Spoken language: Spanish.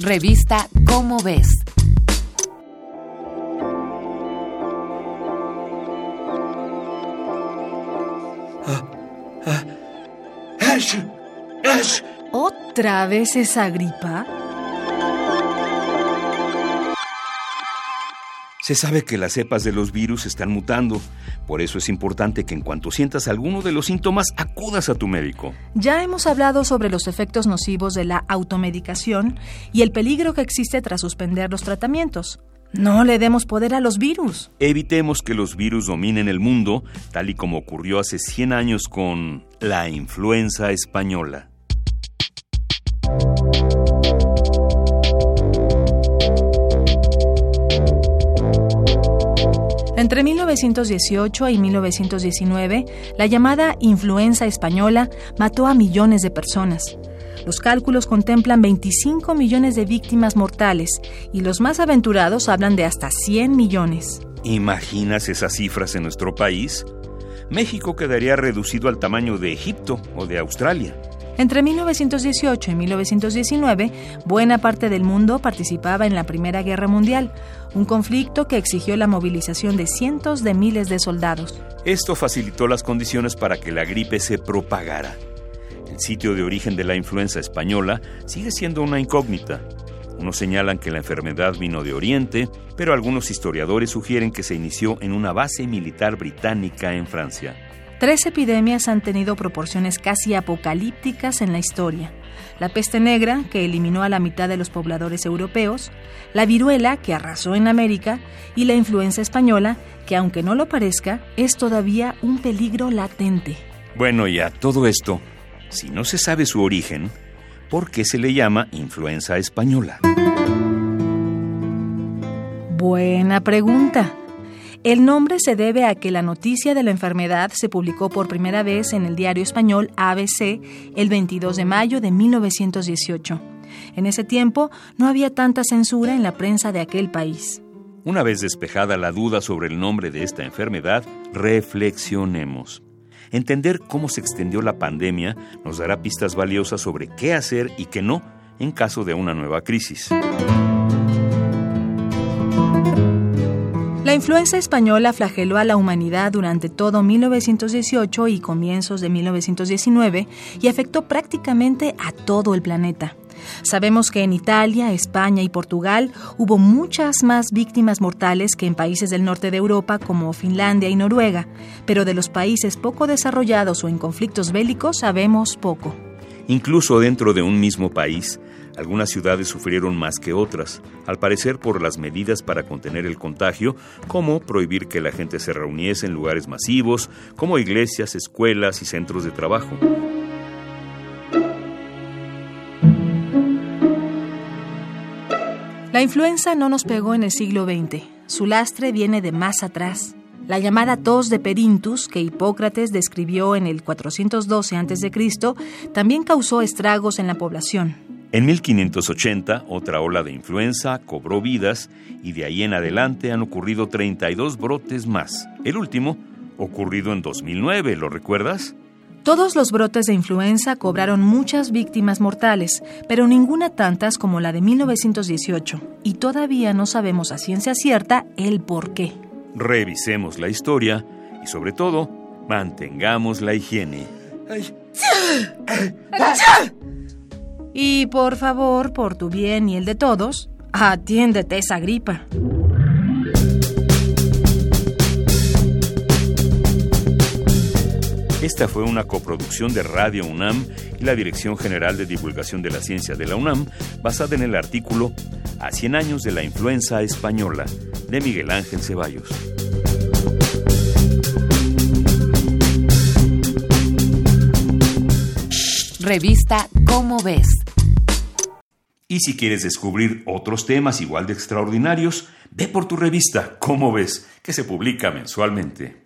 Revista Cómo ves. ¿Otra vez esa gripa? Se sabe que las cepas de los virus están mutando, por eso es importante que en cuanto sientas alguno de los síntomas acudas a tu médico. Ya hemos hablado sobre los efectos nocivos de la automedicación y el peligro que existe tras suspender los tratamientos. No le demos poder a los virus. Evitemos que los virus dominen el mundo, tal y como ocurrió hace 100 años con la influenza española. Entre 1918 y 1919, la llamada influenza española mató a millones de personas. Los cálculos contemplan 25 millones de víctimas mortales y los más aventurados hablan de hasta 100 millones. ¿Imaginas esas cifras en nuestro país? México quedaría reducido al tamaño de Egipto o de Australia. Entre 1918 y 1919, buena parte del mundo participaba en la Primera Guerra Mundial, un conflicto que exigió la movilización de cientos de miles de soldados. Esto facilitó las condiciones para que la gripe se propagara. El sitio de origen de la influenza española sigue siendo una incógnita. Unos señalan que la enfermedad vino de Oriente, pero algunos historiadores sugieren que se inició en una base militar británica en Francia. Tres epidemias han tenido proporciones casi apocalípticas en la historia. La peste negra, que eliminó a la mitad de los pobladores europeos, la viruela, que arrasó en América, y la influenza española, que aunque no lo parezca, es todavía un peligro latente. Bueno, y a todo esto, si no se sabe su origen, ¿por qué se le llama influenza española? Buena pregunta. El nombre se debe a que la noticia de la enfermedad se publicó por primera vez en el diario español ABC el 22 de mayo de 1918. En ese tiempo no había tanta censura en la prensa de aquel país. Una vez despejada la duda sobre el nombre de esta enfermedad, reflexionemos. Entender cómo se extendió la pandemia nos dará pistas valiosas sobre qué hacer y qué no en caso de una nueva crisis. La influenza española flageló a la humanidad durante todo 1918 y comienzos de 1919 y afectó prácticamente a todo el planeta. Sabemos que en Italia, España y Portugal hubo muchas más víctimas mortales que en países del norte de Europa como Finlandia y Noruega, pero de los países poco desarrollados o en conflictos bélicos sabemos poco. Incluso dentro de un mismo país, algunas ciudades sufrieron más que otras, al parecer por las medidas para contener el contagio, como prohibir que la gente se reuniese en lugares masivos, como iglesias, escuelas y centros de trabajo. La influenza no nos pegó en el siglo XX. Su lastre viene de más atrás. La llamada tos de Perintus, que Hipócrates describió en el 412 a.C., también causó estragos en la población. En 1580, otra ola de influenza cobró vidas y de ahí en adelante han ocurrido 32 brotes más. El último, ocurrido en 2009, ¿lo recuerdas? Todos los brotes de influenza cobraron muchas víctimas mortales, pero ninguna tantas como la de 1918, y todavía no sabemos a ciencia cierta el por qué. Revisemos la historia y sobre todo, mantengamos la higiene. Y por favor, por tu bien y el de todos, atiéndete esa gripa. Esta fue una coproducción de Radio UNAM y la Dirección General de Divulgación de la Ciencia de la UNAM, basada en el artículo A 100 años de la influenza española, de Miguel Ángel Ceballos. Revista Cómo ves. Y si quieres descubrir otros temas igual de extraordinarios, ve por tu revista Cómo ves, que se publica mensualmente.